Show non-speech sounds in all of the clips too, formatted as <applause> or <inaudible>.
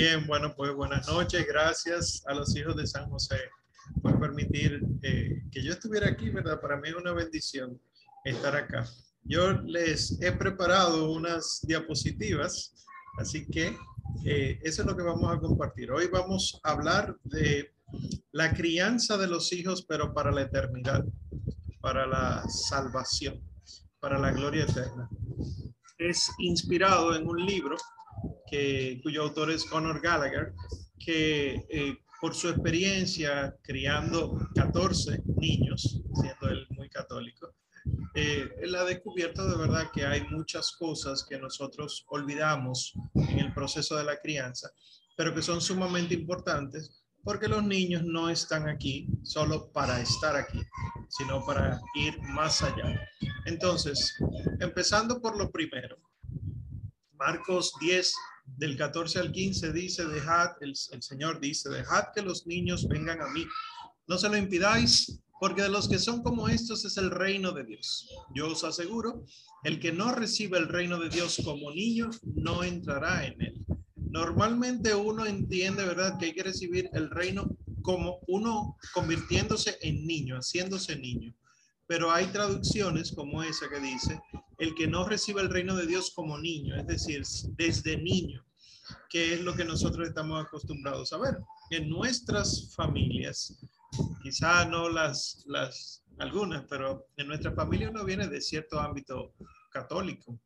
Bien, bueno, pues buenas noches. Gracias a los hijos de San José por permitir eh, que yo estuviera aquí, ¿verdad? Para mí es una bendición estar acá. Yo les he preparado unas diapositivas, así que eh, eso es lo que vamos a compartir. Hoy vamos a hablar de la crianza de los hijos, pero para la eternidad, para la salvación, para la gloria eterna. Es inspirado en un libro que, cuyo autor es Conor Gallagher, que eh, por su experiencia criando 14 niños, siendo él muy católico, eh, él ha descubierto de verdad que hay muchas cosas que nosotros olvidamos en el proceso de la crianza, pero que son sumamente importantes porque los niños no están aquí solo para estar aquí, sino para ir más allá. Entonces, empezando por lo primero, Marcos 10, del 14 al 15 dice, dejad, el, Señor dice, dejad que los niños vengan a mí. No se lo impidáis, porque de los que son como estos es el reino de Dios. Yo os aseguro, el que no recibe el reino de Dios como niño, no entrará en él. Normalmente uno entiende, ¿verdad?, que hay que recibir el reino como uno convirtiéndose en niño, haciéndose niño. Pero hay traducciones como esa que dice, el que no recibe el reino de Dios como niño, es decir, desde niño, que es lo que nosotros estamos acostumbrados a ver. En nuestras familias, quizá no las, las algunas, pero en nuestra familia uno viene de cierto ámbito católico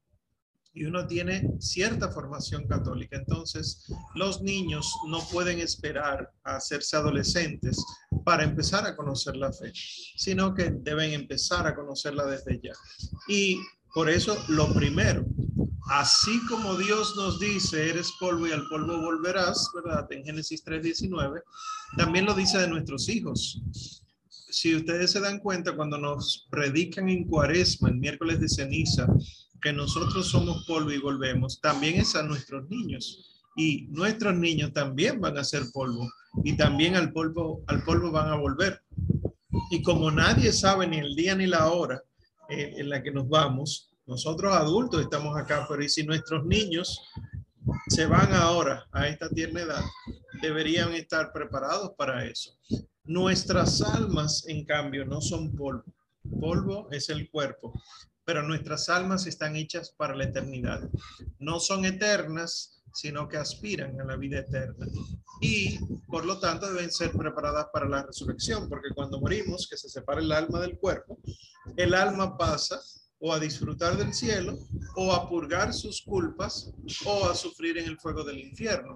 y uno tiene cierta formación católica. Entonces, los niños no pueden esperar a hacerse adolescentes para empezar a conocer la fe, sino que deben empezar a conocerla desde ya. Y por eso, lo primero, así como Dios nos dice, eres polvo y al polvo volverás, ¿verdad? En Génesis 3:19, también lo dice de nuestros hijos. Si ustedes se dan cuenta, cuando nos predican en cuaresma, el miércoles de ceniza, que nosotros somos polvo y volvemos, también es a nuestros niños. Y nuestros niños también van a ser polvo y también al polvo, al polvo van a volver. Y como nadie sabe ni el día ni la hora, en la que nos vamos. Nosotros adultos estamos acá, pero y si nuestros niños se van ahora a esta tierna edad, deberían estar preparados para eso. Nuestras almas, en cambio, no son polvo. Polvo es el cuerpo, pero nuestras almas están hechas para la eternidad. No son eternas, sino que aspiran a la vida eterna. Y por lo tanto deben ser preparadas para la resurrección, porque cuando morimos, que se separa el alma del cuerpo, el alma pasa o a disfrutar del cielo, o a purgar sus culpas, o a sufrir en el fuego del infierno.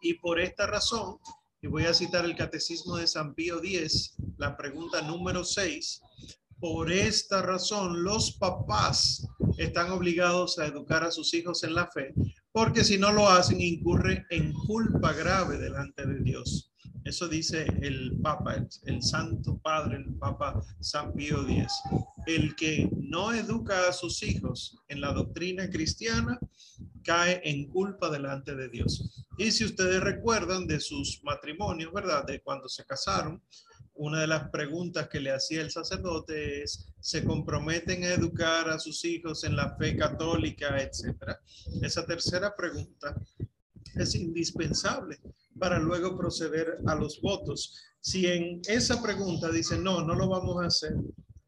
Y por esta razón, y voy a citar el Catecismo de San Pío X, la pregunta número 6, por esta razón los papás están obligados a educar a sus hijos en la fe, porque si no lo hacen incurre en culpa grave delante de Dios. Eso dice el Papa, el, Santo Padre, el Papa San Pío X. El que no educa a sus hijos en la doctrina cristiana cae en culpa delante de Dios. Y si ustedes recuerdan de sus matrimonios, ¿verdad? De cuando se casaron, una de las preguntas que le hacía el sacerdote es, ¿se comprometen a educar a sus hijos en la fe católica, etcétera? Esa tercera pregunta es indispensable para luego proceder a los votos. Si en esa pregunta dicen, no, no lo vamos a hacer,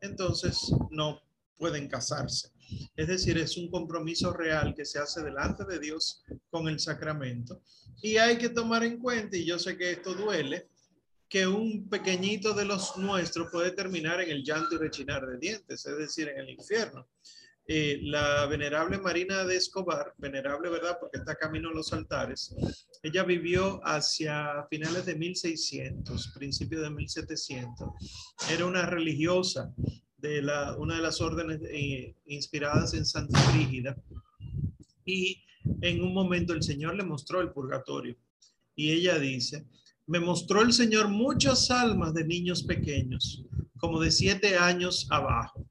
entonces no pueden casarse. Es decir, es un compromiso real que se hace delante de Dios con el sacramento. Y hay que tomar en cuenta, y yo sé que esto duele, que un pequeñito de los nuestros puede terminar en el llanto y rechinar de dientes, es decir, en el infierno. Eh, la venerable Marina de Escobar, venerable, ¿verdad? Porque está camino a los altares, ella vivió hacia finales de 1600, principios de 1700. Era una religiosa de la, una de las órdenes eh, inspiradas en Santa Brígida. Y en un momento el Señor le mostró el purgatorio. Y ella dice, me mostró el Señor muchas almas de niños pequeños, como de siete años abajo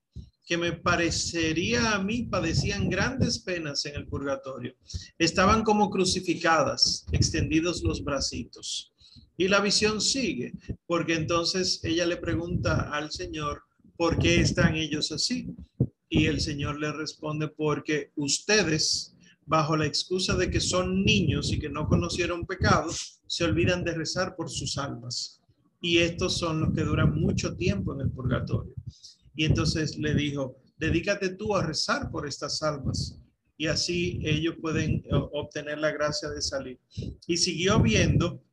que me parecería a mí padecían grandes penas en el purgatorio. Estaban como crucificadas, extendidos los bracitos. Y la visión sigue, porque entonces ella le pregunta al Señor, ¿por qué están ellos así? Y el Señor le responde, porque ustedes bajo la excusa de que son niños y que no conocieron pecado, se olvidan de rezar por sus almas. Y estos son los que duran mucho tiempo en el purgatorio. Y entonces le dijo, dedícate tú a rezar por estas almas. Y así ellos pueden obtener la gracia de salir. Y siguió viendo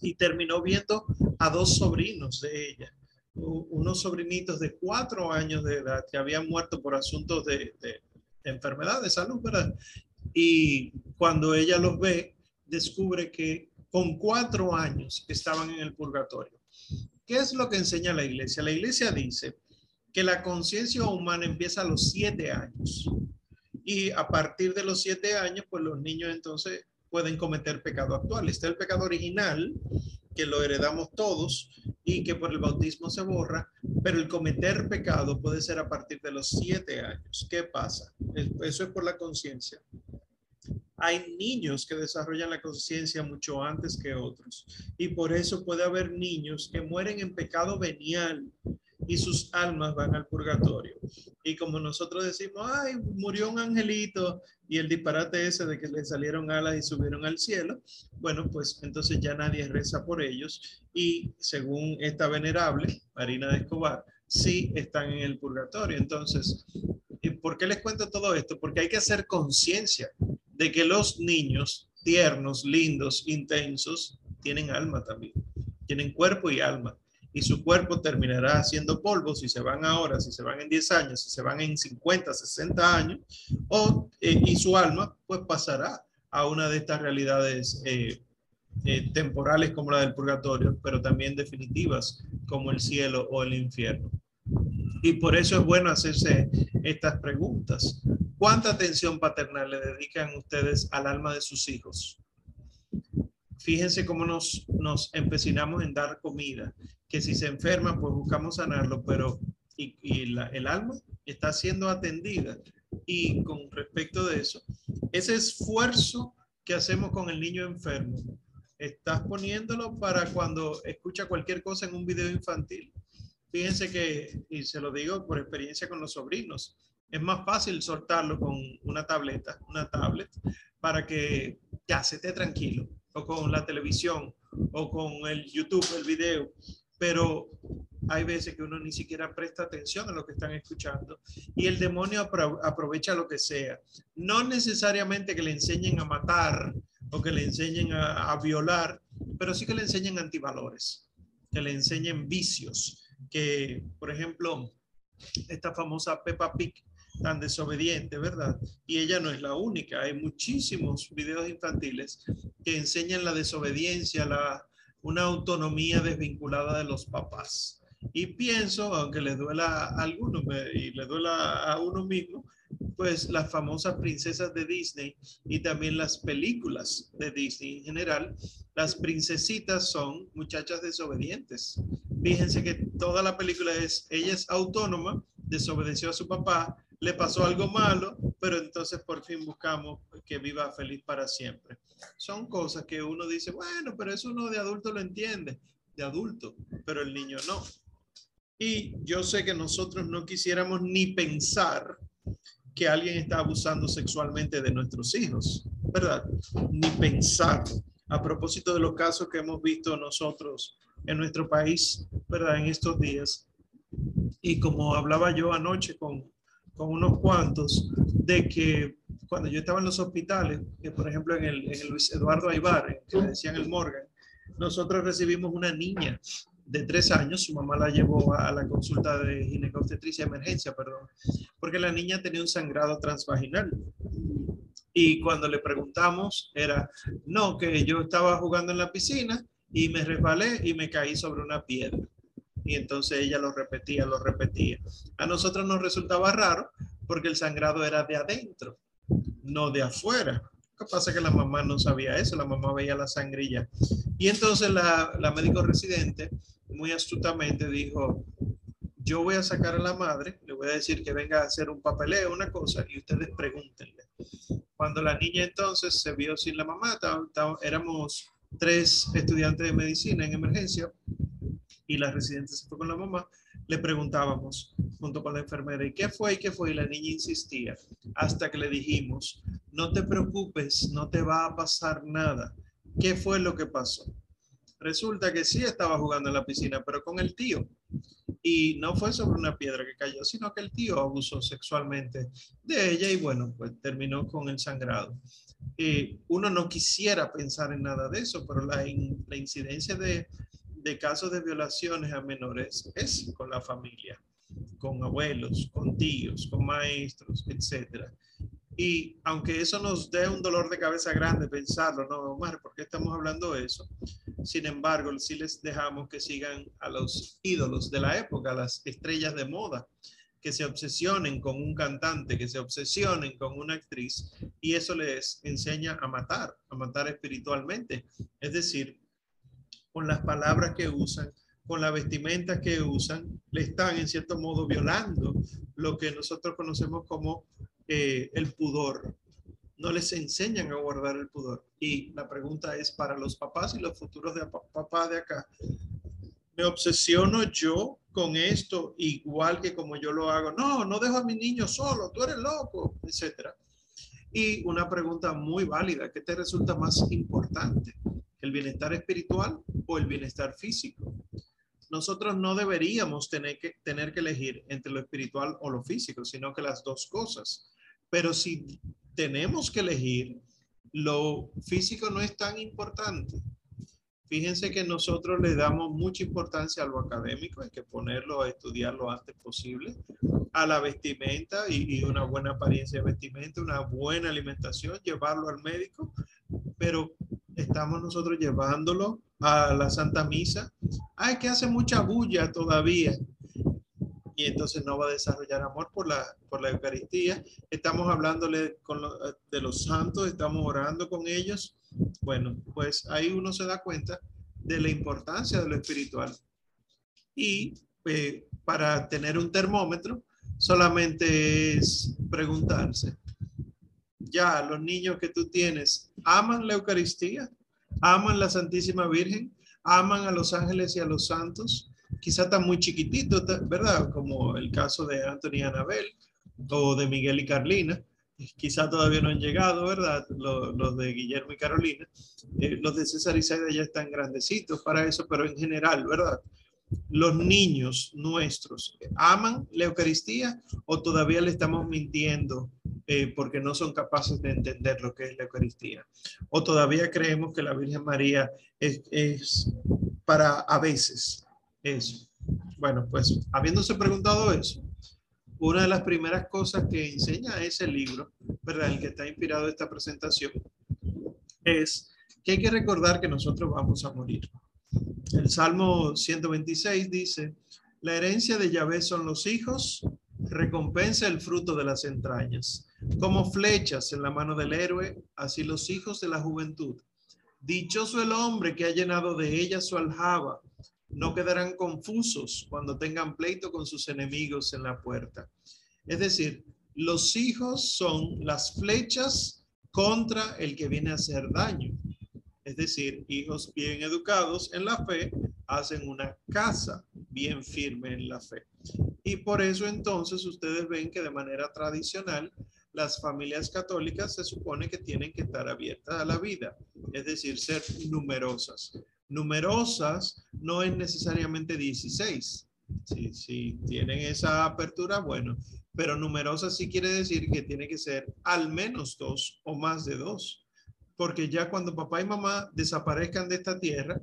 y terminó viendo a dos sobrinos de ella, unos sobrinitos de cuatro años de edad que habían muerto por asuntos de, de enfermedad, de salud, ¿verdad? Y cuando ella los ve, descubre que con cuatro años estaban en el purgatorio. ¿Qué es lo que enseña la iglesia? La iglesia dice que la conciencia humana empieza a los siete años. Y a partir de los siete años, pues los niños entonces pueden cometer pecado actual. Está el pecado original, que lo heredamos todos y que por el bautismo se borra, pero el cometer pecado puede ser a partir de los siete años. ¿Qué pasa? Eso es por la conciencia. Hay niños que desarrollan la conciencia mucho antes que otros y por eso puede haber niños que mueren en pecado venial y sus almas van al purgatorio. Y como nosotros decimos, ay, murió un angelito y el disparate ese de que le salieron alas y subieron al cielo, bueno, pues entonces ya nadie reza por ellos y según esta venerable, Marina de Escobar, sí están en el purgatorio. Entonces, ¿por qué les cuento todo esto? Porque hay que hacer conciencia de que los niños tiernos, lindos, intensos, tienen alma también, tienen cuerpo y alma y su cuerpo terminará haciendo polvo si se van ahora, si se van en 10 años, si se van en 50, 60 años, o, eh, y su alma pues pasará a una de estas realidades eh, eh, temporales como la del purgatorio, pero también definitivas como el cielo o el infierno. Y por eso es bueno hacerse estas preguntas. ¿Cuánta atención paternal le dedican ustedes al alma de sus hijos? Fíjense cómo nos, nos empecinamos en dar comida que si se enferma, pues buscamos sanarlo, pero y, el alma está siendo atendida. Y con respecto de eso, ese esfuerzo que hacemos con el niño enfermo, estás poniéndolo para cuando escucha cualquier cosa en un video infantil. Fíjense que, y se lo digo por experiencia con los sobrinos, es más fácil soltarlo con una tableta, una tablet, para que ya se esté tranquilo, o con la televisión, o con el YouTube, el video, pero hay veces que uno ni siquiera presta atención a lo que están escuchando y el demonio aprovecha lo que sea. No necesariamente que le enseñen a matar o que le enseñen a, violar, pero sí que le enseñen antivalores, que le enseñen vicios, que por ejemplo, esta famosa Peppa Pig tan desobediente, ¿verdad? Y ella no es la única, hay muchísimos videos infantiles que enseñan la desobediencia, la, una autonomía desvinculada de los papás. Y pienso, aunque le duela a algunos y le duela a uno mismo, pues las famosas princesas de Disney y también las películas de Disney en general, las princesitas son muchachas desobedientes. Fíjense que toda la película es, ella es autónoma, desobedeció a su papá, le pasó algo malo, pero entonces por fin buscamos que viva feliz para siempre. Son cosas que uno dice, bueno, pero eso uno de adulto lo entiende, de adulto, pero el niño no. Y yo sé que nosotros no quisiéramos ni pensar que alguien está abusando sexualmente de nuestros hijos, ¿verdad? Ni pensar. A propósito de los casos que hemos visto nosotros en nuestro país, ¿verdad? En estos días. Y como hablaba yo anoche con con unos cuantos de que cuando yo estaba en los hospitales, que por ejemplo en el, Luis Eduardo Aybar, que le decían el Morgan, nosotros recibimos una niña de tres años, su mamá la llevó a, la consulta de ginecobstetricia emergencia, perdón, porque la niña tenía un sangrado transvaginal. Y cuando le preguntamos, era, no, que yo estaba jugando en la piscina y me resbalé y me caí sobre una piedra y entonces ella lo repetía, lo repetía. A nosotros nos resultaba raro porque el sangrado era de adentro, no de afuera. Lo que pasa es que la mamá no sabía eso, la mamá veía la sangrilla. Y entonces la, la médico residente muy astutamente dijo, yo voy a sacar a la madre, le voy a decir que venga a hacer un papeleo, una cosa, y ustedes pregúntenle. Cuando la niña entonces se vio sin la mamá, éramos tres estudiantes de medicina en emergencia, y la residente se fue con la mamá, le preguntábamos junto con la enfermera, ¿y qué fue? ¿Y qué fue? Y la niña insistía hasta que le dijimos, no te preocupes, no te va a pasar nada. ¿Qué fue lo que pasó? Resulta que sí estaba jugando en la piscina, pero con el tío. Y no fue sobre una piedra que cayó, sino que el tío abusó sexualmente de ella y bueno, pues terminó con el sangrado. Eh, uno no quisiera pensar en nada de eso, pero la, la incidencia de, de casos de violaciones a menores es con la familia, con abuelos, con tíos, con maestros, etcétera. Y aunque eso nos dé un dolor de cabeza grande pensarlo, no, Omar, ¿por qué estamos hablando de eso? Sin embargo, sí les dejamos que sigan a los ídolos de la época, las estrellas de moda, que se obsesionen con un cantante, que se obsesionen con una actriz, y eso les enseña a matar, a matar espiritualmente. Es decir, con las palabras que usan, con la vestimenta que usan, le están en cierto modo violando lo que nosotros conocemos como eh, el pudor. No les enseñan a guardar el pudor. Y la pregunta es para los papás y los futuros de papás de acá. ¿Me obsesiono yo con esto igual que como yo lo hago? No, no dejo a mi niño solo, tú eres loco, etcétera. Y una pregunta muy válida, ¿qué te resulta más importante? ¿El bienestar espiritual o el bienestar físico? Nosotros no deberíamos tener que, tener que elegir entre lo espiritual o lo físico, sino que las dos cosas. Pero si tenemos que elegir, lo físico no es tan importante. Fíjense que nosotros le damos mucha importancia a lo académico, hay que ponerlo a estudiar lo antes posible, a la vestimenta y, y, una buena apariencia de vestimenta, una buena alimentación, llevarlo al médico, pero estamos nosotros llevándolo a la Santa Misa. Ay, que hace mucha bulla todavía y entonces no va a desarrollar amor por la, por la Eucaristía. Estamos hablándole con de los santos, estamos orando con ellos. Bueno, pues ahí uno se da cuenta de la importancia de lo espiritual. Y eh, para tener un termómetro, solamente es preguntarse, ya los niños que tú tienes, ¿aman la Eucaristía? ¿Aman la Santísima Virgen? ¿Aman a los ángeles y a los santos? quizá está muy chiquitito, ¿verdad? Como el caso de Anthony y Anabel o de Miguel y Carlina. Quizá todavía no han llegado, ¿verdad? Los, de Guillermo y Carolina. Eh, los de César y Saida ya están grandecitos para eso, pero en general, ¿verdad? Los niños nuestros, ¿aman la Eucaristía o todavía le estamos mintiendo eh, porque no son capaces de entender lo que es la Eucaristía? ¿O todavía creemos que la Virgen María es, es para a veces, eso. Bueno, pues habiéndose preguntado eso, una de las primeras cosas que enseña ese libro, ¿verdad? El que está inspirado esta presentación, es que hay que recordar que nosotros vamos a morir. El Salmo 126 dice, la herencia de Yahvé son los hijos, recompensa el fruto de las entrañas. Como flechas en la mano del héroe, así los hijos de la juventud. Dichoso el hombre que ha llenado de ella su aljaba no quedarán confusos cuando tengan pleito con sus enemigos en la puerta. Es decir, los hijos son las flechas contra el que viene a hacer daño. Es decir, hijos bien educados en la fe hacen una casa bien firme en la fe. Y por eso entonces ustedes ven que de manera tradicional las familias católicas se supone que tienen que estar abiertas a la vida, es decir, ser numerosas numerosas no es necesariamente 16. Si, tienen esa apertura, bueno, pero numerosas sí quiere decir que tiene que ser al menos dos o más de dos, porque ya cuando papá y mamá desaparezcan de esta tierra,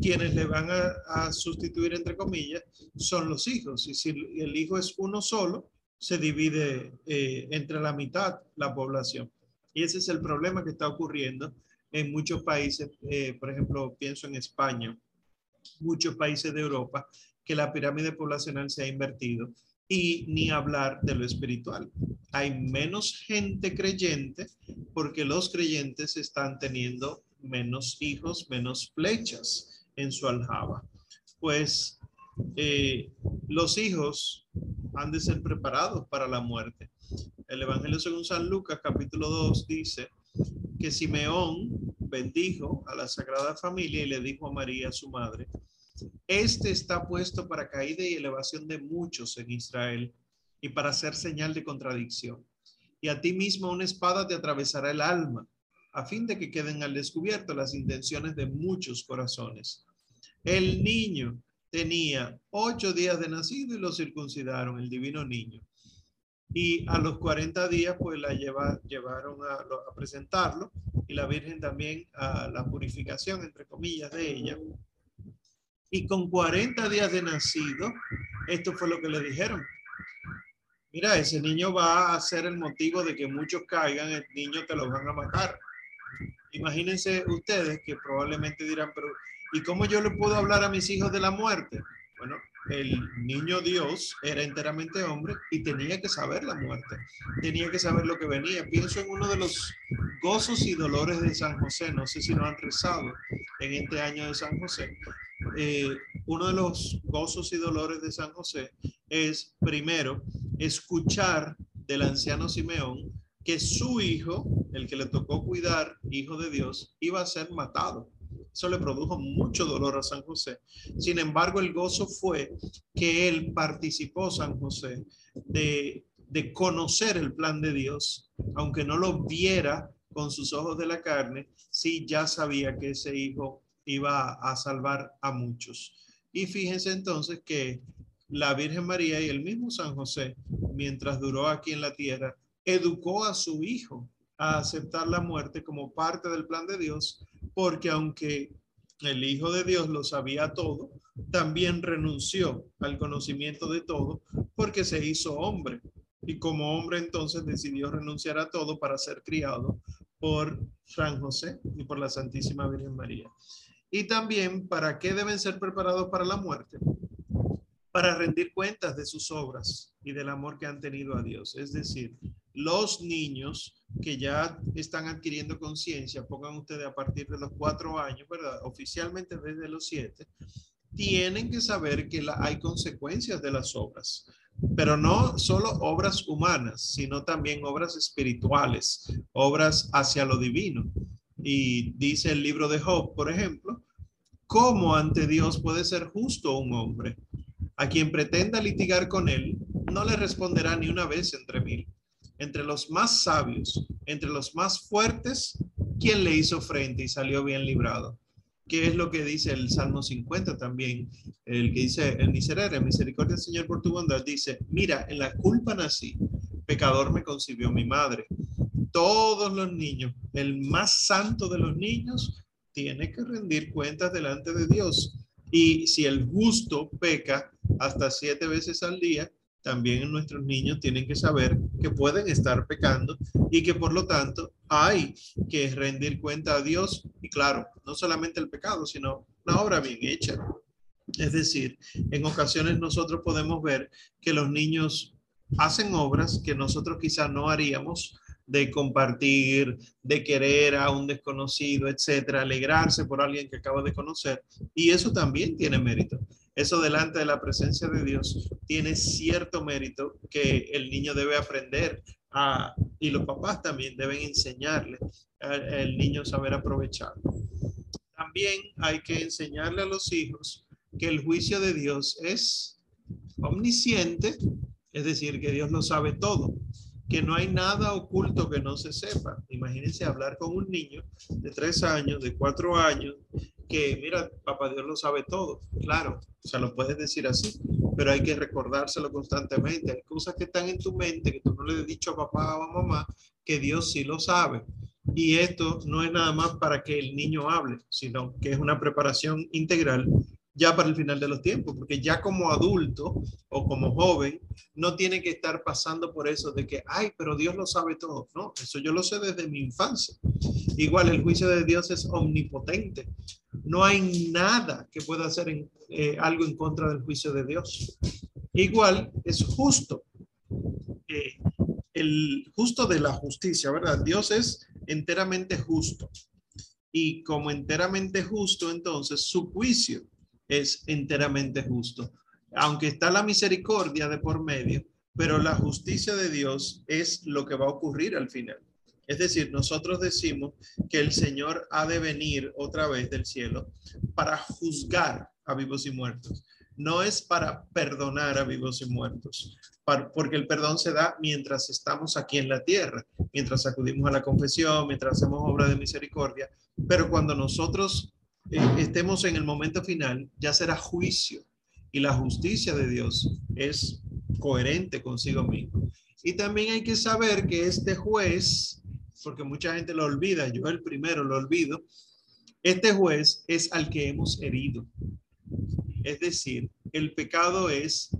quienes le van a, sustituir, entre comillas, son los hijos. Y si el hijo es uno solo, se divide eh, entre la mitad la población. Y ese es el problema que está ocurriendo en muchos países, eh, por ejemplo, pienso en España, muchos países de Europa, que la pirámide poblacional se ha invertido y ni hablar de lo espiritual. Hay menos gente creyente porque los creyentes están teniendo menos hijos, menos flechas en su aljaba. Pues eh, los hijos han de ser preparados para la muerte. El Evangelio según San Lucas capítulo 2 dice, que Simeón bendijo a la Sagrada Familia y le dijo a María, su madre, este está puesto para caída y elevación de muchos en Israel y para hacer señal de contradicción. y a ti mismo una espada te atravesará el alma, a fin de que queden al descubierto las intenciones de muchos corazones. El niño tenía ocho días de nacido y lo circuncidaron, el divino niño. Y a los 40 días, pues la llevaron a presentarlo y la Virgen también a la purificación, entre comillas, de ella. Y con 40 días de nacido, esto fue lo que le dijeron. Mira, ese niño va a ser el motivo de que muchos caigan, el niño te lo van a matar. Imagínense ustedes que probablemente dirán, pero ¿y cómo yo le puedo hablar a mis hijos de la muerte? Bueno, el niño Dios era enteramente hombre y tenía que saber la muerte, tenía que saber lo que venía. Pienso en uno de los gozos y dolores de San José, no sé si lo han rezado en este año de San José. Eh, uno de los gozos y dolores de San José es, primero, escuchar del anciano Simeón que su hijo, el que le tocó cuidar, hijo de Dios, iba a ser matado. Eso le produjo mucho dolor a San José. Sin embargo, el gozo fue que él participó, San José, de, de conocer el plan de Dios, aunque no lo viera con sus ojos de la carne, sí ya sabía que ese hijo iba a salvar a muchos. Y fíjense entonces que la Virgen María y el mismo San José, mientras duró aquí en la tierra, educó a su hijo a aceptar la muerte como parte del plan de Dios, porque aunque el Hijo de Dios lo sabía todo, también renunció al conocimiento de todo porque se hizo hombre. Y como hombre entonces decidió renunciar a todo para ser criado por San José y por la Santísima Virgen María. Y también, ¿para qué deben ser preparados para la muerte? Para rendir cuentas de sus obras y del amor que han tenido a Dios. Es decir, los niños que ya están adquiriendo conciencia, pongan ustedes a partir de los cuatro años, ¿verdad? Oficialmente desde los siete, tienen que saber que hay consecuencias de las obras, pero no solo obras humanas, sino también obras espirituales, obras hacia lo divino. Y dice el libro de Job, por ejemplo, ¿cómo ante Dios puede ser justo un hombre? A quien pretenda litigar con él, no le responderá ni una vez entre mil entre los más sabios, entre los más fuertes, ¿quién le hizo frente y salió bien librado? ¿Qué es lo que dice el Salmo 50 también? El que dice, el miserere, misericordia Señor por tu bondad, dice, mira, en la culpa nací, pecador me concibió mi madre. Todos los niños, el más santo de los niños, tiene que rendir cuentas delante de Dios. Y si el justo peca hasta siete veces al día, también nuestros niños tienen que saber que pueden estar pecando y que por lo tanto hay que rendir cuenta a Dios y claro, no solamente el pecado, sino la obra bien hecha. Es decir, en ocasiones nosotros podemos ver que los niños hacen obras que nosotros quizás no haríamos de compartir, de querer a un desconocido, etcétera, alegrarse por alguien que acaba de conocer. Y eso también tiene mérito eso delante de la presencia de Dios tiene cierto mérito que el niño debe aprender a, y los papás también deben enseñarle al niño saber aprovechar. También hay que enseñarle a los hijos que el juicio de Dios es omnisciente, es decir, que Dios lo sabe todo, que no hay nada oculto que no se sepa. Imagínense hablar con un niño de tres años, de cuatro años, que, mira, papá Dios lo sabe todo. Claro, o sea, lo puedes decir así, pero hay que recordárselo constantemente. Hay cosas que están en tu mente que tú no le has dicho a papá o a mamá, que Dios sí lo sabe. Y esto no es nada más para que el niño hable, sino que es una preparación integral ya para el final de los tiempos, porque ya como adulto o como joven no tiene que estar pasando por eso de que, ay, pero Dios lo sabe todo. No, eso yo lo sé desde mi infancia. Igual el juicio de Dios es omnipotente. No hay nada que pueda hacer eh, algo en contra del juicio de Dios. Igual es justo. Eh, el justo de la justicia, ¿verdad? Dios es enteramente justo. Y como enteramente justo, entonces su juicio es enteramente justo. Aunque está la misericordia de por medio, pero la justicia de Dios es lo que va a ocurrir al final. Es decir, nosotros decimos que el Señor ha de venir otra vez del cielo para juzgar a vivos y muertos. no es para perdonar a vivos y muertos, porque el perdón se da mientras estamos aquí en la tierra, mientras acudimos a la confesión, mientras hacemos obra de misericordia, pero cuando nosotros estemos en el momento final, ya será juicio y la justicia de Dios es coherente consigo mismo. Y también hay que saber que este juez, porque mucha gente lo olvida, yo el primero lo olvido, este juez es al que hemos herido. Es decir, el pecado es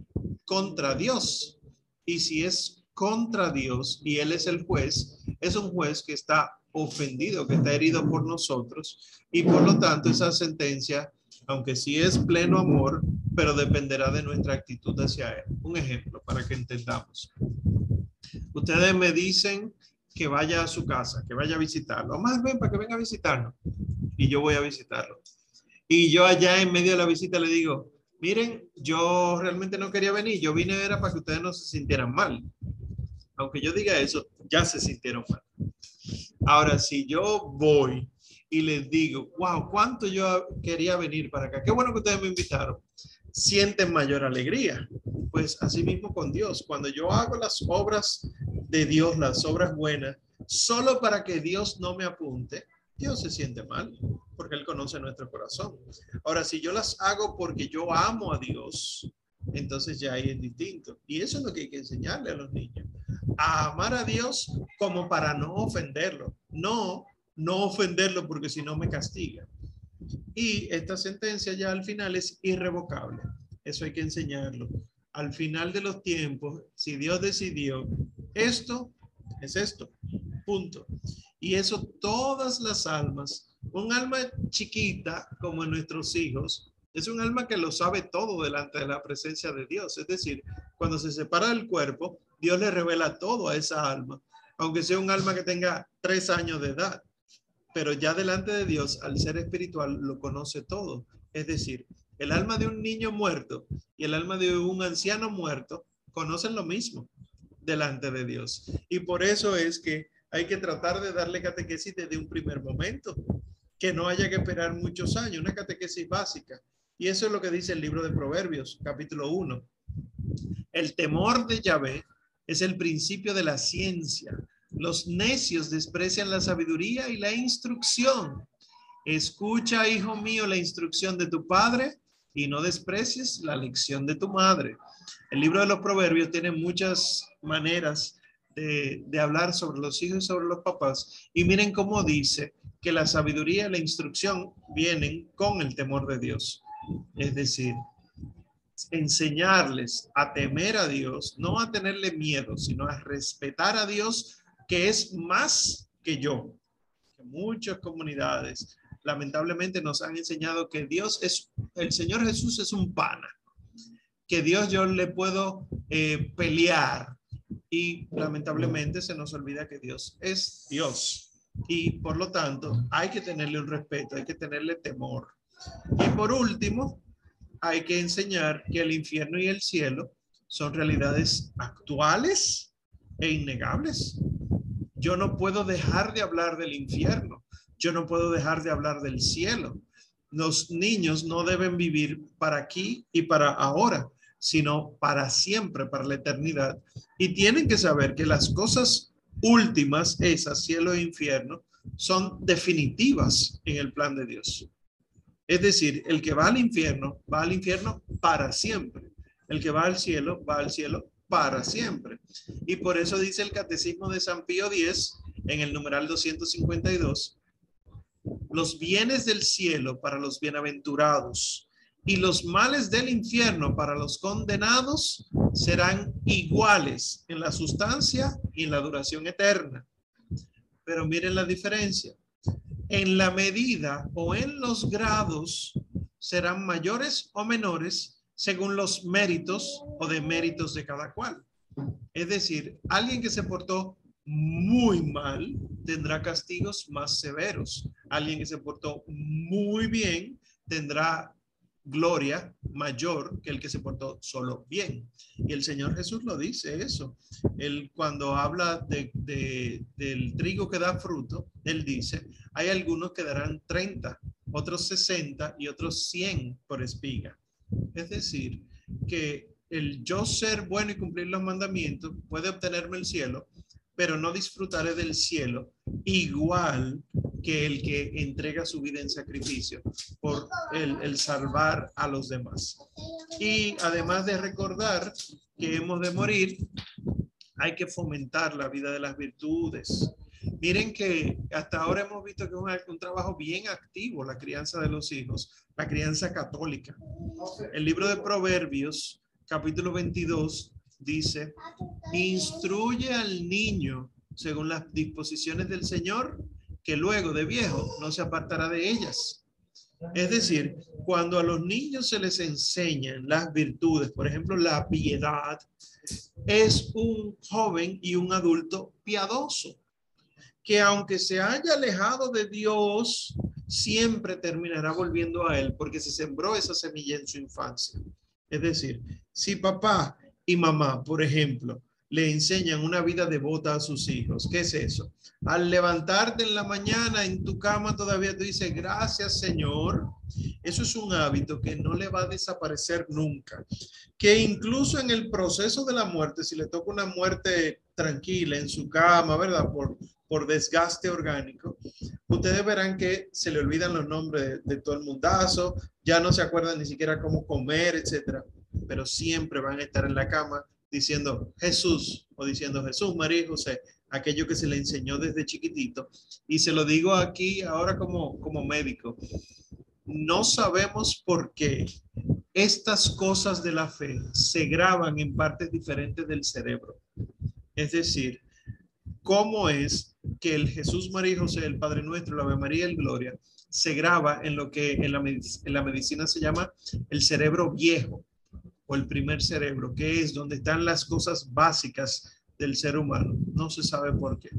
contra Dios. Y si es contra Dios y Él es el juez, es un juez que está ofendido, que está herido por nosotros. Y por lo tanto, esa sentencia, aunque sí es pleno amor, pero dependerá de nuestra actitud hacia Él. Un ejemplo para que entendamos. Ustedes me dicen que vaya a su casa, que vaya a visitarlo. Más ven para que venga a visitarnos. Y yo voy a visitarlo. Y yo allá en medio de la visita le digo, miren, yo realmente no quería venir, yo vine era para que ustedes no se sintieran mal. Aunque yo diga eso, ya se sintieron mal. Ahora, si yo voy y les digo, wow, cuánto yo quería venir para acá, qué bueno que ustedes me invitaron, sienten mayor alegría. Pues así mismo con Dios, cuando yo hago las obras de Dios, las obras buenas, solo para que Dios no me apunte, Dios se siente mal porque Él conoce nuestro corazón. Ahora, si yo las hago porque yo amo a Dios, entonces ya ahí es distinto. Y eso es lo que hay que enseñarle a los niños. A amar a Dios como para no ofenderlo. No, no ofenderlo porque si no me castiga. Y esta sentencia ya al final es irrevocable. Eso hay que enseñarlo. Al final de los tiempos, si Dios decidió esto, es esto. Punto. Y eso todas las almas, un alma chiquita como nuestros hijos, es un alma que lo sabe todo delante de la presencia de Dios. Es decir, cuando se separa del cuerpo, Dios le revela todo a esa alma, aunque sea un alma que tenga tres años de edad. Pero ya delante de Dios, al ser espiritual, lo conoce todo. Es decir, el alma de un niño muerto y el alma de un anciano muerto conocen lo mismo delante de Dios. Y por eso es que hay que tratar de darle catequesis desde un primer momento, que no haya que esperar muchos años, una catequesis básica. Y eso es lo que dice el libro de Proverbios, capítulo 1. El temor de Yahvé es el principio de la ciencia. Los necios desprecian la sabiduría y la instrucción. Escucha, hijo mío, la instrucción de tu padre y no desprecies la lección de tu madre. El libro de los Proverbios tiene muchas maneras de, hablar sobre los hijos y sobre los papás. Y miren cómo dice que la sabiduría y la instrucción vienen con el temor de Dios. Es decir, enseñarles a temer a Dios, no a tenerle miedo, sino a respetar a Dios, que es más que yo. muchas comunidades lamentablemente nos han enseñado que Dios es, el Señor Jesús es un pana, que Dios yo le puedo eh, pelear, y lamentablemente se nos olvida que Dios es Dios y por lo tanto hay que tenerle un respeto, hay que tenerle temor. Y por último, hay que enseñar que el infierno y el cielo son realidades actuales e innegables. Yo no puedo dejar de hablar del infierno, yo no puedo dejar de hablar del cielo. Los niños no deben vivir para aquí y para ahora, sino para siempre, para la eternidad. Y tienen que saber que las cosas últimas, esas, cielo e infierno, son definitivas en el plan de Dios. Es decir, el que va al infierno, va al infierno para siempre. El que va al cielo, va al cielo para siempre. Y por eso dice el Catecismo de San Pío X, en el numeral 252, los bienes del cielo para los bienaventurados y los males del infierno para los condenados serán iguales en la sustancia y en la duración eterna. Pero miren la diferencia. En la medida o en los grados serán mayores o menores según los méritos o deméritos de cada cual. Es decir, alguien que se portó muy mal tendrá castigos más severos. Alguien que se portó muy bien tendrá gloria mayor que el que se portó solo bien. Y el Señor Jesús lo dice eso. Él cuando habla de, del trigo que da fruto, él dice, hay algunos que darán 30, otros 60 y otros 100 por espiga. Es decir, que el yo ser bueno y cumplir los mandamientos puede obtenerme el cielo, pero no disfrutaré del cielo igual que el que entrega su vida en sacrificio por el, salvar a los demás. Y además de recordar que hemos de morir, hay que fomentar la vida de las virtudes. Miren que hasta ahora hemos visto que es un, un trabajo bien activo la crianza de los hijos, la crianza católica. El libro de Proverbios, capítulo 22, dice, instruye al niño según las disposiciones del Señor, que luego de viejo no se apartará de ellas. Es decir, cuando a los niños se les enseñan las virtudes, por ejemplo, la piedad, es un joven y un adulto piadoso, que aunque se haya alejado de Dios, siempre terminará volviendo a Él, porque se sembró esa semilla en su infancia. Es decir, si papá y mamá, por ejemplo, le enseñan una vida devota a sus hijos. ¿Qué es eso? Al levantarte en la mañana en tu cama todavía tú dices, gracias Señor. Eso es un hábito que no le va a desaparecer nunca. Que incluso en el proceso de la muerte, si le toca una muerte tranquila en su cama, ¿verdad? Por, por desgaste orgánico, ustedes verán que se le olvidan los nombres de, de todo el mundazo, ya no se acuerdan ni siquiera cómo comer, etcétera. Pero siempre van a estar en la cama diciendo Jesús o diciendo Jesús, María José, aquello que se le enseñó desde chiquitito. Y se lo digo aquí ahora como, como médico. No sabemos por qué estas cosas de la fe se graban en partes diferentes del cerebro. Es decir, cómo es que el Jesús, María José, el Padre Nuestro, la Ave María y el Gloria, se graba en lo que en la, en la medicina se llama el cerebro viejo el primer cerebro, que es donde están las cosas básicas del ser humano. No se sabe por qué.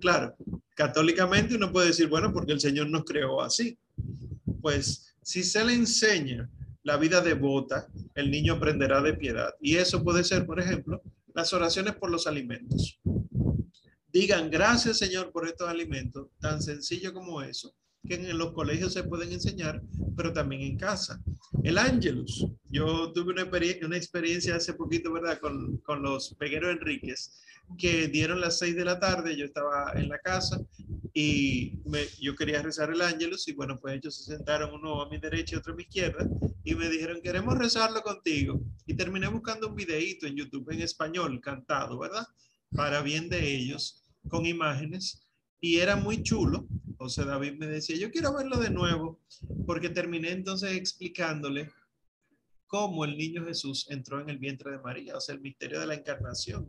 Claro, católicamente uno puede decir, bueno, porque el Señor nos creó así. Pues si se le enseña la vida devota, el niño aprenderá de piedad. Y eso puede ser, por ejemplo, las oraciones por los alimentos. Digan gracias Señor por estos alimentos, tan sencillo como eso que en los colegios se pueden enseñar, pero también en casa. El Ángelus. Yo tuve una, experiencia hace poquito, ¿verdad? Con, con los pegueros Enríquez, que dieron las seis de la tarde, yo estaba en la casa y yo quería rezar el Ángelus y bueno, pues ellos se sentaron uno a mi derecha y otro a mi izquierda y me dijeron, queremos rezarlo contigo. Y terminé buscando un videíto en YouTube en español, cantado, ¿verdad? Para bien de ellos, con imágenes y era muy chulo. José David me decía, yo quiero verlo de nuevo, porque terminé entonces explicándole cómo el niño Jesús entró en el vientre de María, o sea, el misterio de la encarnación.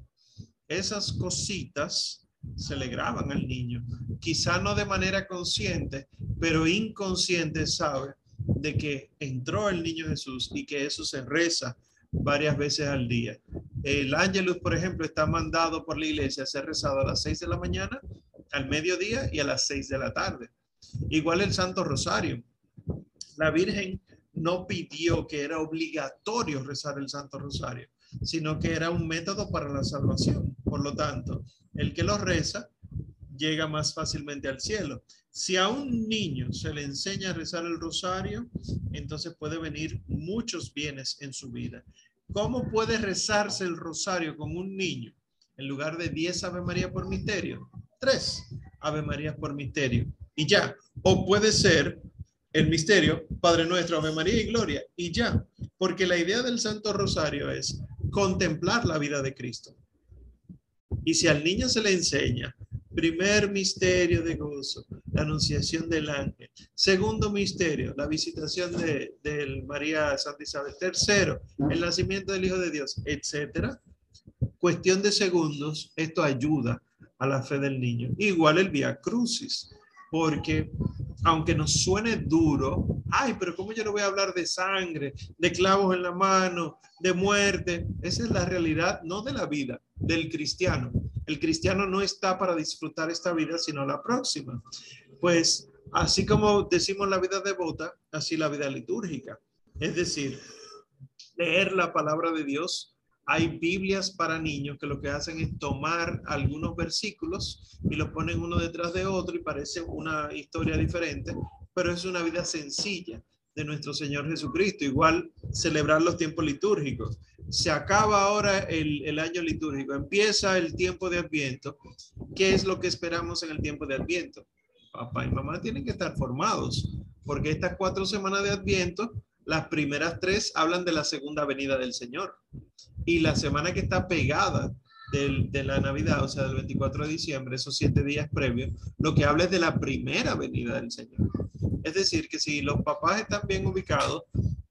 Esas cositas se le graban al niño, quizá no de manera consciente, pero inconsciente sabe de que entró el niño Jesús y que eso se reza varias veces al día. El ángelus, por ejemplo, está mandado por la iglesia a ser rezado a las seis de la mañana al mediodía y a las seis de la tarde. Igual el Santo Rosario. La Virgen no pidió que era obligatorio rezar el Santo Rosario, sino que era un método para la salvación. Por lo tanto, el que lo reza llega más fácilmente al cielo. Si a un niño se le enseña a rezar el rosario, entonces puede venir muchos bienes en su vida. ¿Cómo puede rezarse el rosario con un niño en lugar de 10 Ave María por misterio? Tres Ave Marías por misterio y ya. O puede ser el misterio, Padre Nuestro, Ave María y Gloria y ya. Porque la idea del Santo Rosario es contemplar la vida de Cristo. Y si al niño se le enseña, primer misterio de gozo, la anunciación del ángel. Segundo misterio, la visitación de, de María Santa Isabel. Tercero, el nacimiento del Hijo de Dios, etcétera. Cuestión de segundos, esto ayuda a la fe del niño. Igual el Via Crucis, porque aunque nos suene duro, ay, pero ¿cómo yo no voy a hablar de sangre, de clavos en la mano, de muerte? Esa es la realidad, no de la vida, del cristiano. El cristiano no está para disfrutar esta vida, sino la próxima. Pues así como decimos la vida devota, así la vida litúrgica. Es decir, leer la palabra de Dios hay Biblias para niños que lo que hacen es tomar algunos versículos y los ponen uno detrás de otro y parece una historia diferente, pero es una vida sencilla. de nuestro Señor Jesucristo. Igual celebrar los tiempos litúrgicos. Se acaba ahora el, el, año litúrgico, empieza el tiempo de Adviento. ¿Qué es lo que esperamos en el tiempo de Adviento? Papá y mamá tienen que estar formados, porque estas cuatro semanas de Adviento, las primeras tres hablan de la segunda venida del Señor. Y la semana que está pegada de la Navidad, o sea, del 24 de diciembre, esos siete días previos, lo que habla es de la primera venida del Señor. Es decir, que si los papás están bien ubicados,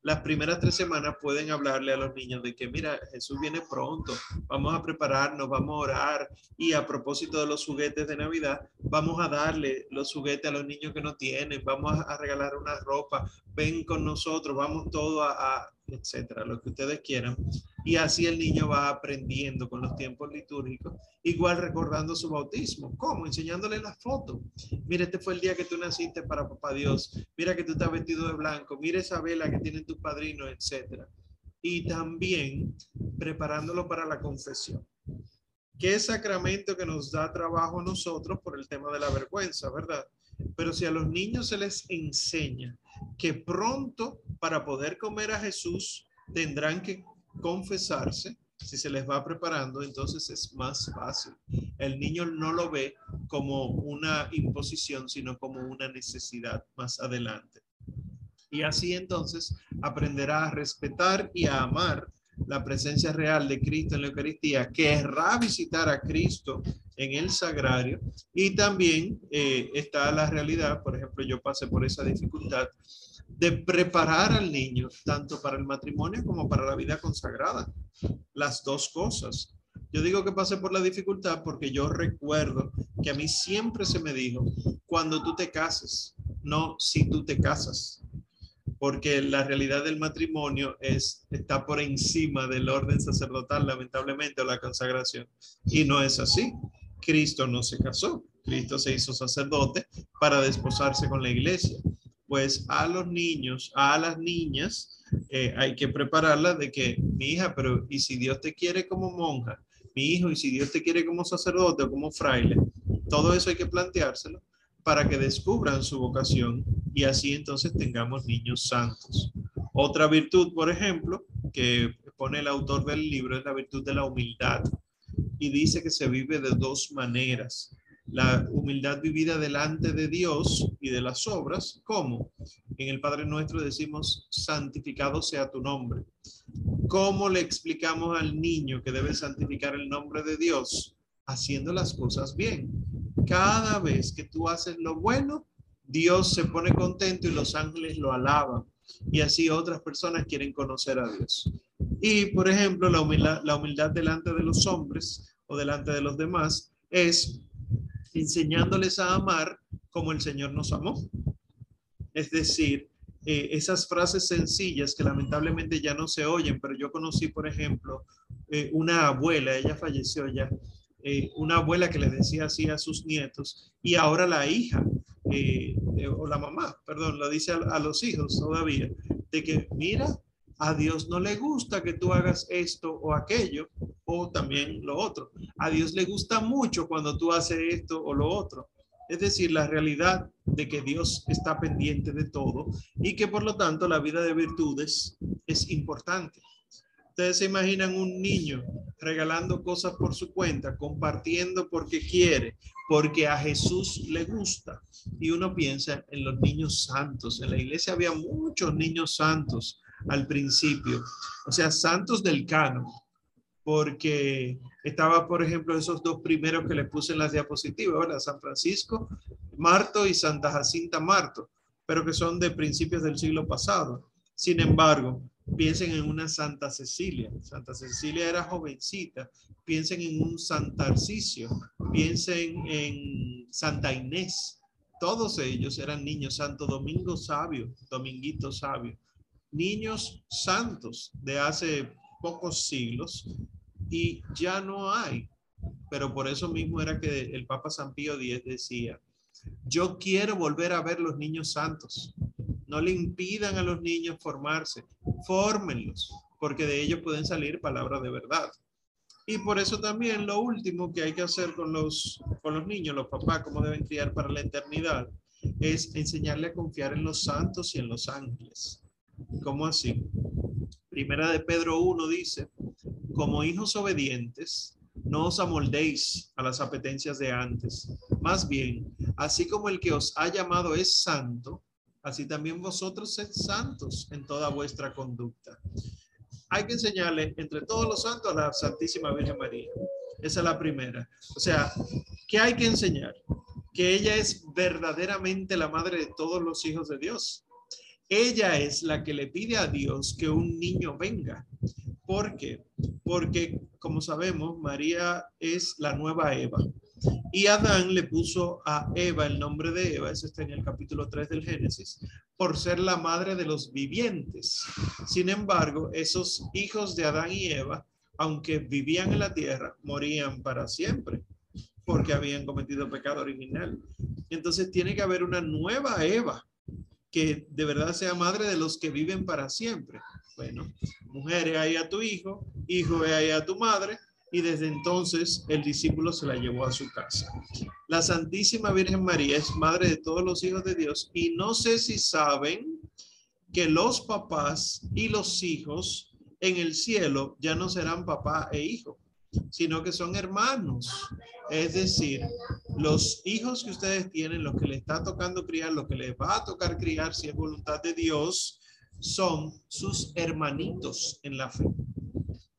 las primeras tres semanas pueden hablarle a los niños de que, mira, Jesús viene pronto, vamos a prepararnos, vamos a orar. Y a propósito de los juguetes de Navidad, vamos a darle los juguetes a los niños que no tienen, vamos a regalar una ropa, ven con nosotros, vamos todo a, a etcétera, lo que ustedes quieran. Y así el niño va aprendiendo con los tiempos litúrgicos, igual recordando su bautismo. ¿Cómo? Enseñándole la foto. Mira, este fue el día que tú naciste para papá Dios. Mira que tú estás vestido de blanco. Mira esa vela que tienen tus padrinos, etcétera. Y también preparándolo para la confesión. ¿Qué sacramento que nos da trabajo a nosotros por el tema de la vergüenza, verdad? Pero si a los niños se les enseña que pronto para poder comer a Jesús tendrán que confesarse, si se les va preparando, entonces es más fácil. El niño no lo ve como una imposición, sino como una necesidad más adelante. Y así entonces aprenderá a respetar y a amar la presencia real de Cristo en la Eucaristía, querrá visitar a Cristo en el sagrario y también eh, está la realidad, por ejemplo, yo pasé por esa dificultad de preparar al niño tanto para el matrimonio como para la vida consagrada, las dos cosas. Yo digo que pasé por la dificultad porque yo recuerdo que a mí siempre se me dijo, cuando tú te cases, no si tú te casas porque la realidad del matrimonio es, está por encima del orden sacerdotal, lamentablemente, o la consagración. Y no es así. Cristo no se casó, Cristo se hizo sacerdote para desposarse con la iglesia. Pues a los niños, a las niñas, eh, hay que prepararlas de que, mi hija, pero ¿y si Dios te quiere como monja? Mi hijo, ¿y si Dios te quiere como sacerdote o como fraile? Todo eso hay que planteárselo para que descubran su vocación y así entonces tengamos niños santos. Otra virtud, por ejemplo, que pone el autor del libro es la virtud de la humildad y dice que se vive de dos maneras. La humildad vivida delante de Dios y de las obras, ¿cómo? En el Padre Nuestro decimos, santificado sea tu nombre. ¿Cómo le explicamos al niño que debe santificar el nombre de Dios? Haciendo las cosas bien. Cada vez que tú haces lo bueno, Dios se pone contento y los ángeles lo alaban. Y así otras personas quieren conocer a Dios. Y, por ejemplo, la humildad, la humildad delante de los hombres o delante de los demás es enseñándoles a amar como el Señor nos amó. Es decir, eh, esas frases sencillas que lamentablemente ya no se oyen, pero yo conocí, por ejemplo, eh, una abuela, ella falleció ya, eh, una abuela que le decía así a sus nietos y ahora la hija o la mamá, perdón, lo dice a, los hijos todavía, de que mira, a Dios no le gusta que tú hagas esto o aquello, o también lo otro. A Dios le gusta mucho cuando tú haces esto o lo otro. Es decir, la realidad de que Dios está pendiente de todo y que por lo tanto la vida de virtudes es importante. Ustedes se imaginan un niño regalando cosas por su cuenta, compartiendo porque quiere, porque a Jesús le gusta. Y uno piensa en los niños santos. En la iglesia había muchos niños santos al principio, o sea, santos del cano, porque estaba, por ejemplo, esos dos primeros que le puse en las diapositivas, ¿verdad? San Francisco Marto y Santa Jacinta Marto, pero que son de principios del siglo pasado. Sin embargo, piensen en una Santa Cecilia. Santa Cecilia era jovencita. Piensen en un Santa Arcisio. Piensen en Santa Inés. Todos ellos eran niños. Santo Domingo Sabio, Dominguito Sabio. Niños santos de hace pocos siglos y ya no hay. Pero por eso mismo era que el Papa San Pío X decía, yo quiero volver a ver los niños santos. No le impidan a los niños formarse, fórmenlos, porque de ellos pueden salir palabras de verdad. Y por eso también lo último que hay que hacer con los, con los niños, los papás, cómo deben criar para la eternidad, es enseñarle a confiar en los santos y en los ángeles. ¿Cómo así? Primera de Pedro 1 dice, como hijos obedientes, no os amoldéis a las apetencias de antes. Más bien, así como el que os ha llamado es santo, así también vosotros sed santos en toda vuestra conducta. Hay que enseñarle entre todos los santos a la Santísima Virgen María. Esa es la primera. O sea, ¿qué hay que enseñar? Que ella es verdaderamente la madre de todos los hijos de Dios. Ella es la que le pide a Dios que un niño venga. ¿Por qué? Porque, como sabemos, María es la nueva Eva. Y Adán le puso a Eva el nombre de Eva, eso está en el capítulo 3 del Génesis, por ser la madre de los vivientes. Sin embargo, esos hijos de Adán y Eva, aunque vivían en la tierra, morían para siempre porque habían cometido pecado original. Entonces tiene que haber una nueva Eva que de verdad sea madre de los que viven para siempre. Bueno, mujer, ahí a tu hijo, hijo, ahí a tu madre, y desde entonces el discípulo se la llevó a su casa. La Santísima Virgen María es madre de todos los hijos de Dios y no sé si saben que los papás y los hijos en el cielo ya no serán papá e hijo, sino que son hermanos. Es decir, los hijos que ustedes tienen, los que le está tocando criar, lo que les va a tocar criar si es voluntad de Dios, son sus hermanitos en la fe.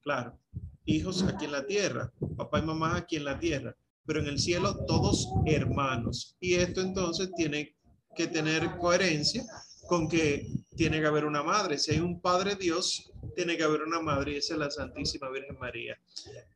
Claro, hijos aquí en la tierra, papá y mamá aquí en la tierra, pero en el cielo todos hermanos. Y esto entonces tiene que tener coherencia con que tiene que haber una madre. Si hay un Padre Dios, tiene que haber una madre y esa es la Santísima Virgen María.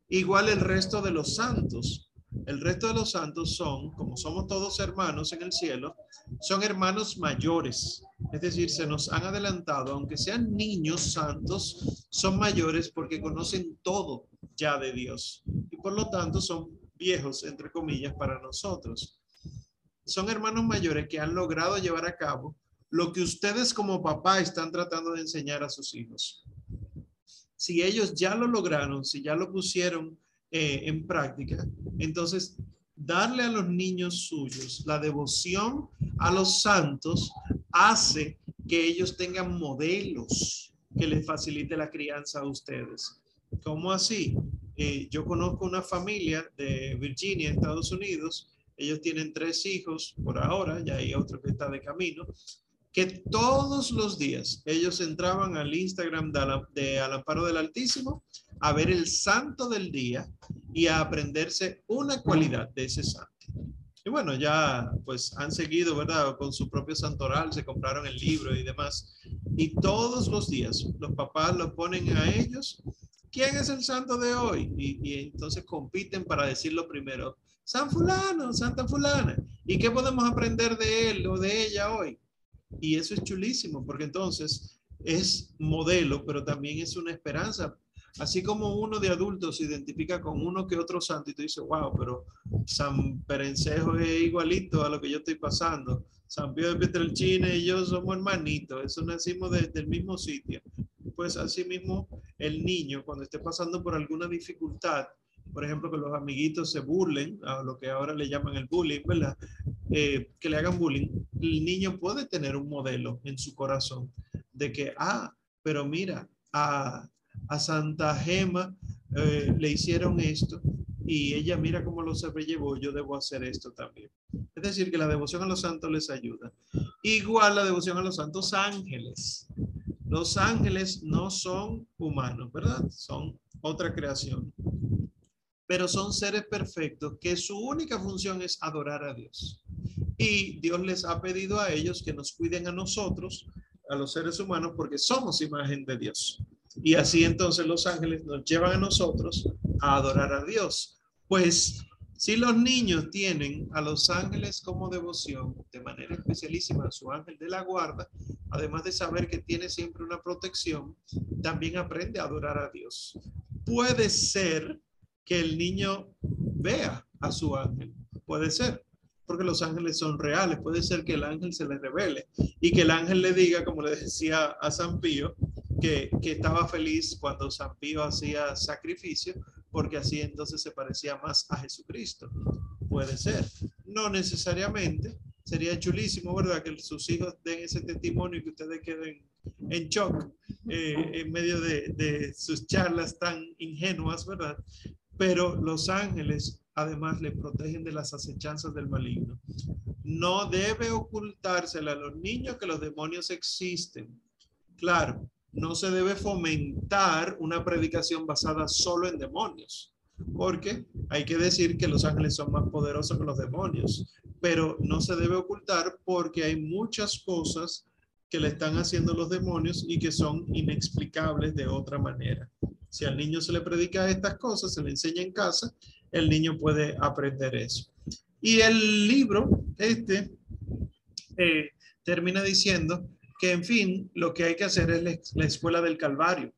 Igual el resto de los santos. El resto de los santos son, como somos todos hermanos en el cielo, son hermanos mayores. Es decir, se nos han adelantado, aunque sean niños santos, son mayores porque conocen todo ya de Dios. Y por lo tanto son viejos, entre comillas, para nosotros. Son hermanos mayores que han logrado llevar a cabo lo que ustedes como papá están tratando de enseñar a sus hijos. Si ellos ya lo lograron, si ya lo pusieron eh, en práctica. Entonces, darle a los niños suyos la devoción a los santos hace que ellos tengan modelos que les facilite la crianza a ustedes. ¿Cómo así? Eh, yo conozco una familia de Virginia, Estados Unidos. Ellos tienen tres hijos por ahora, ya hay otro que está de camino que todos los días ellos entraban al Instagram de, Al Amparo del Altísimo a ver el santo del día y a aprenderse una cualidad de ese santo. Y bueno, ya pues han seguido, ¿verdad? Con su propio santoral, se compraron el libro y demás. Y todos los días los papás lo ponen a ellos. ¿Quién es el santo de hoy? Y, y entonces compiten para decirlo primero. San fulano, Santa fulana. ¿Y qué podemos aprender de él o de ella hoy? Y eso es chulísimo, porque entonces es modelo, pero también es una esperanza Así como uno de adultos se identifica con uno que otro santo y tú dices, wow, pero San Perencejo es igualito a lo que yo estoy pasando. San Pío de Pietrelcina y yo somos hermanitos, eso nacimos desde el mismo sitio. Pues así mismo el niño cuando esté pasando por alguna dificultad, por ejemplo, que los amiguitos se burlen, a lo que ahora le llaman el bullying, ¿verdad? Eh, que le hagan bullying, el niño puede tener un modelo en su corazón de que, ah, pero mira, a, a Santa Gema eh, le hicieron esto y ella mira cómo lo sobrellevó, yo debo hacer esto también. Es decir, que la devoción a los santos les ayuda. Igual la devoción a los santos ángeles. Los ángeles no son humanos, ¿verdad? Son otra creación. Pero son seres perfectos que su única función es adorar a Dios. Y Dios les ha pedido a ellos que nos cuiden a nosotros, a los seres humanos, porque somos imagen de Dios. Y así entonces los ángeles nos llevan a nosotros a adorar a Dios. Pues si los niños tienen a los ángeles como devoción, de manera especialísima a su ángel de la guarda, además de saber que tiene siempre una protección, también aprende a adorar a Dios. Puede ser que el niño vea a su ángel, puede ser, porque los ángeles son reales, puede ser que el ángel se le revele y que el ángel le diga, como le decía a San Pío, que, estaba feliz cuando San Pío hacía sacrificio, porque así entonces se parecía más a Jesucristo. Puede ser, no necesariamente, sería chulísimo, ¿verdad? Que sus hijos den ese testimonio y que ustedes queden en shock eh, en medio de, de sus charlas tan ingenuas, ¿verdad? Pero los ángeles además le protegen de las acechanzas del maligno. No debe ocultársele a los niños que los demonios existen. Claro, no se debe fomentar una predicación basada solo en demonios, porque hay que decir que los ángeles son más poderosos que los demonios, pero no se debe ocultar porque hay muchas cosas que le están haciendo los demonios y que son inexplicables de otra manera. Si al niño se le predica estas cosas, se le enseña en casa, el niño puede aprender eso. Y el libro, este, eh, termina diciendo que, en fin, lo que hay que hacer es la escuela del Calvario.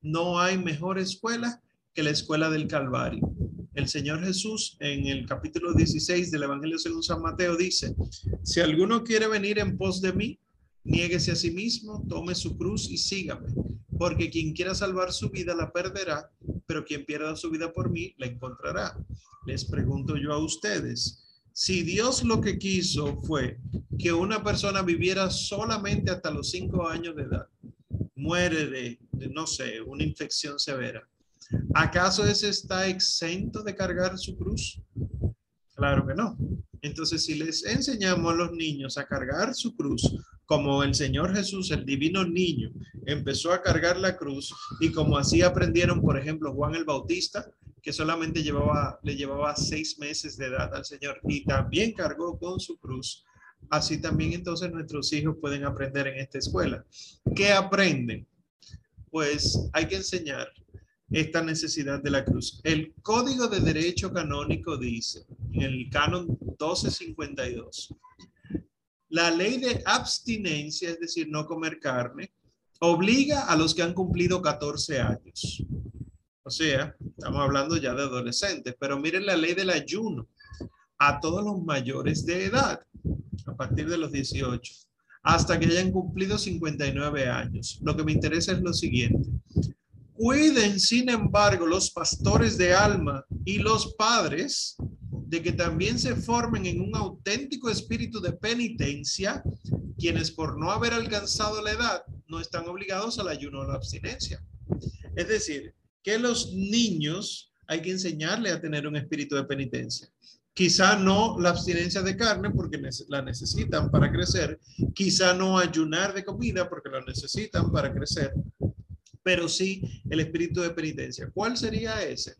No hay mejor escuela que la escuela del Calvario. El Señor Jesús en el capítulo 16 del Evangelio según San Mateo dice, si alguno quiere venir en pos de mí, niéguese a sí mismo, tome su cruz y sígame, porque quien quiera salvar su vida la perderá, pero quien pierda su vida por mí la encontrará. Les pregunto yo a ustedes, si Dios lo que quiso fue que una persona viviera solamente hasta los cinco años de edad, muere de, no sé, una infección severa, ¿acaso ese está exento de cargar su cruz? Claro que no. Entonces, si les enseñamos a los niños a cargar su cruz, como el Señor Jesús, el divino niño, empezó a cargar la cruz y como así aprendieron, por ejemplo, Juan el Bautista, que solamente llevaba, le llevaba seis meses de edad al Señor y también cargó con su cruz. Así también entonces nuestros hijos pueden aprender en esta escuela. ¿Qué aprenden? Pues hay que enseñar esta necesidad de la cruz. El Código de Derecho Canónico dice, en el canon 1252, la ley de abstinencia, es decir, no comer carne, obliga a los que han cumplido 14 años. O sea, estamos hablando ya de adolescentes, pero miren la ley del ayuno a todos los mayores de edad, a partir de los 18, hasta que hayan cumplido 59 años. Lo que me interesa es lo siguiente. Cuiden, sin embargo, los pastores de alma y los padres de que también se formen en un auténtico espíritu de penitencia, quienes por no haber alcanzado la edad no están obligados al ayuno o la abstinencia. Es decir, que los niños hay que enseñarle a tener un espíritu de penitencia. Quizá no la abstinencia de carne porque la necesitan para crecer, quizá no ayunar de comida porque lo necesitan para crecer, pero sí el espíritu de penitencia. ¿Cuál sería ese?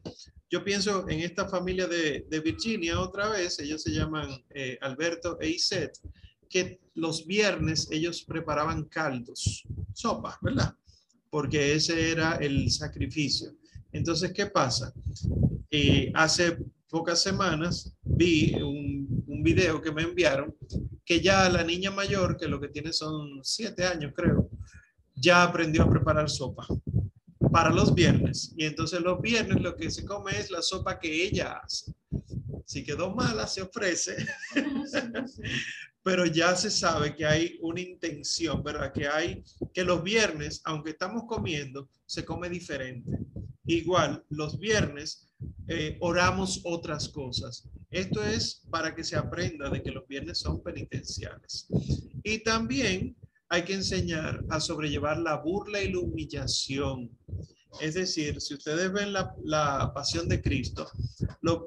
Yo pienso en esta familia de, Virginia otra vez, ellos se llaman eh, Alberto e Iset, que los viernes ellos preparaban caldos, sopa, ¿verdad? porque ese era el sacrificio. Entonces, ¿qué pasa? Eh, hace pocas semanas vi un, un, video que me enviaron que ya la niña mayor, que lo que tiene son siete años, creo, ya aprendió a preparar sopa para los viernes. Y entonces los viernes lo que se come es la sopa que ella hace. Si quedó mala, se ofrece. <laughs> pero ya se sabe que hay una intención, ¿verdad? Que hay, que los viernes, aunque estamos comiendo, se come diferente. Igual, los viernes eh, oramos otras cosas. Esto es para que se aprenda de que los viernes son penitenciales. Y también hay que enseñar a sobrellevar la burla y la humillación. Es decir, si ustedes ven la, la pasión de Cristo,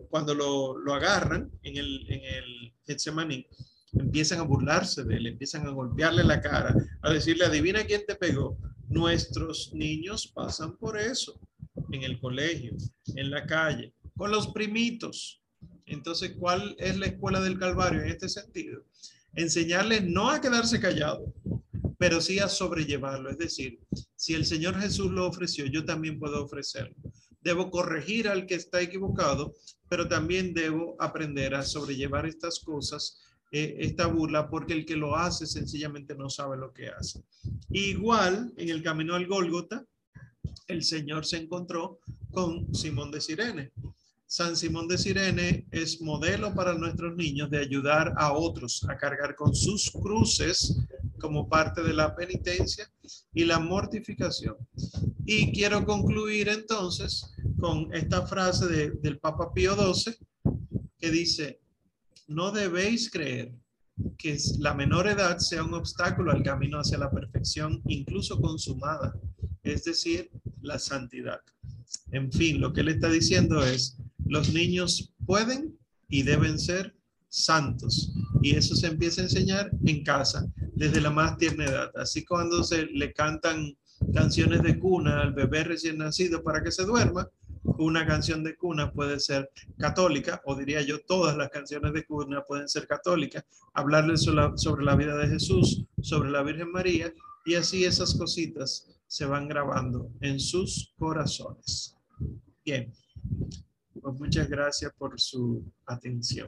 cuando lo, lo, agarran en el, en el Getsemaní, empiezan a burlarse de él, empiezan a golpearle la cara, a decirle, adivina quién te pegó. Nuestros niños pasan por eso en el colegio, en la calle, con los primitos. Entonces, ¿cuál es la escuela del Calvario en este sentido? Enseñarles no a quedarse callado, pero sí a sobrellevarlo. Es decir, si el Señor Jesús lo ofreció, yo también puedo ofrecerlo. Debo corregir al que está equivocado, pero también debo aprender a sobrellevar estas cosas eh, esta burla porque el que lo hace sencillamente no sabe lo que hace. Igual, en el camino al Gólgota, el Señor se encontró con Simón de Sirene. San Simón de Sirene es modelo para nuestros niños de ayudar a otros a cargar con sus cruces como parte de la penitencia y la mortificación. Y quiero concluir entonces con esta frase del Papa Pío XII que dice, no debéis creer que la menor edad sea un obstáculo al camino hacia la perfección, incluso consumada, es decir, la santidad. En fin, lo que él está diciendo es, los niños pueden y deben ser santos. Y eso se empieza a enseñar en casa, desde la más tierna edad. Así cuando se le cantan canciones de cuna al bebé recién nacido para que se duerma, una canción de cuna puede ser católica, o diría yo, todas las canciones de cuna pueden ser católicas, hablarles sobre la vida de Jesús, sobre la Virgen María, y así esas cositas se van grabando en sus corazones. Bien, pues muchas gracias por su atención.